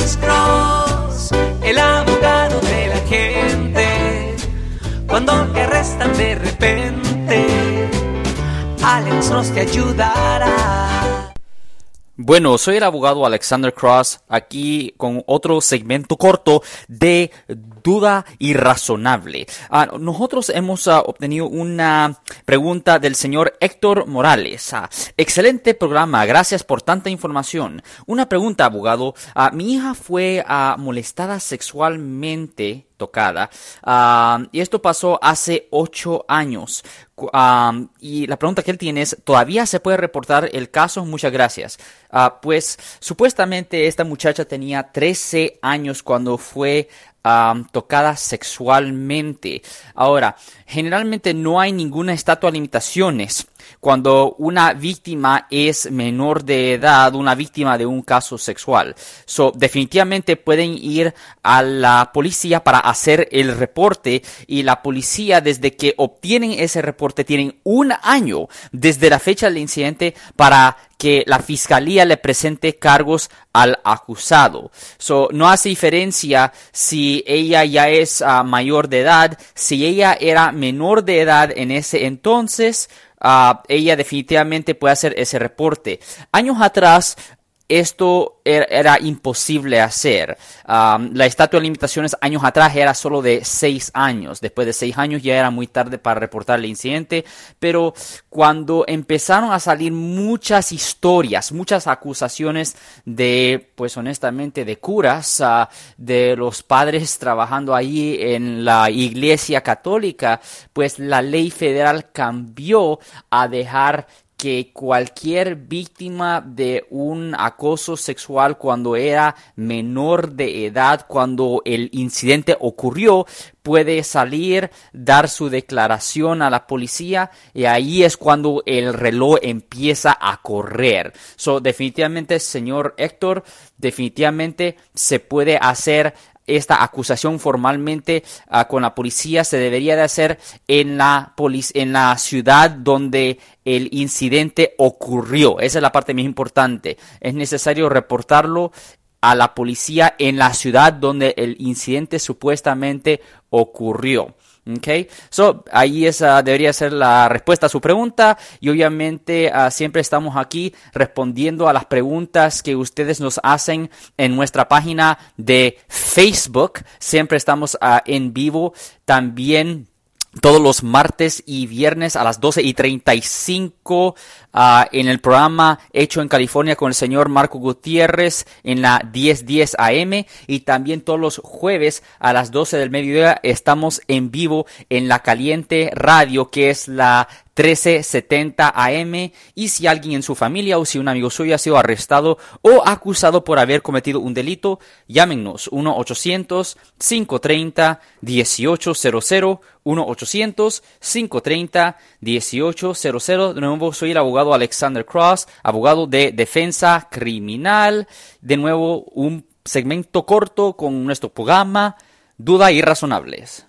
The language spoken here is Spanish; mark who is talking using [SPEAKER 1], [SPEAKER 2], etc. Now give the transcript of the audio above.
[SPEAKER 1] Alex Cross, el abogado de la gente. Cuando te arrestan de repente, Alex Cross te ayudará.
[SPEAKER 2] Bueno, soy el abogado Alexander Cross aquí con otro segmento corto de duda irrazonable. Ah, nosotros hemos ah, obtenido una pregunta del señor Héctor Morales. Ah, excelente programa, gracias por tanta información. Una pregunta, abogado. mi hija fue molestada sexualmente tocada. y esto pasó hace ocho años. y la pregunta que él tiene es, ¿todavía se puede reportar el caso? Muchas gracias. pues supuestamente esta muchacha tenía 13 años cuando fue tocada sexualmente. Ahora, generalmente no hay ninguna estatua de limitaciones cuando una víctima es menor de edad, una víctima de un caso sexual. So, definitivamente pueden ir a la policía para hacer el reporte y la policía desde que obtienen ese reporte tienen un año desde la fecha del incidente para que la fiscalía le presente cargos al acusado. So, no hace diferencia si ella ya es ah, mayor de edad, si ella era menor de edad en ese entonces, uh, ella definitivamente puede hacer ese reporte. Años atrás, esto era, imposible hacer. la estatua de limitaciones años atrás era solo de seis años. Después de seis años ya era muy tarde para reportar el incidente. Pero cuando empezaron a salir muchas historias, muchas acusaciones de, pues honestamente, de curas, ah, de los padres trabajando ahí en la iglesia católica, pues la ley federal cambió a dejar que cualquier víctima de un acoso sexual cuando era menor de edad, cuando el incidente ocurrió, puede salir, dar su declaración a la policía y ahí es cuando el reloj empieza a correr. So, definitivamente, señor Héctor, definitivamente se puede hacer esta acusación formalmente ah, con la policía se debería de hacer en la, en la ciudad donde el incidente ocurrió. Esa es la parte más importante. Es necesario reportarlo a la policía en la ciudad donde el incidente supuestamente ocurrió. Okay, so ahí esa debería ser la respuesta a su pregunta y obviamente ah, siempre estamos aquí respondiendo a las preguntas que ustedes nos hacen en nuestra página de Facebook. Siempre estamos ah, en vivo también todos los martes y viernes a las 12 y 35 uh, en el programa hecho en California con el señor Marco Gutiérrez en la 1010 AM y también todos los jueves a las 12 del mediodía estamos en vivo en la Caliente Radio que es la 1370 AM y si alguien en su familia o si un amigo suyo ha sido arrestado o acusado por haber cometido un delito, llámenos 1-800-530-1800, 1-800-530-1800. De nuevo, soy el abogado Alexander Cross, abogado de defensa criminal. De nuevo, un segmento corto con nuestro programa Duda Irrazonables.